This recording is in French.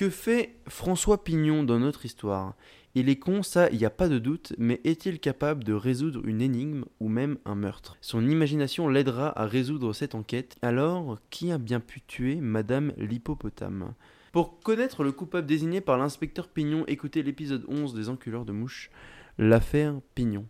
Que fait François Pignon dans notre histoire? Il est con, ça, il n'y a pas de doute, mais est-il capable de résoudre une énigme ou même un meurtre? Son imagination l'aidera à résoudre cette enquête. Alors, qui a bien pu tuer Madame l'hippopotame? Pour connaître le coupable désigné par l'inspecteur Pignon, écoutez l'épisode 11 des enculeurs de mouches, l'affaire Pignon.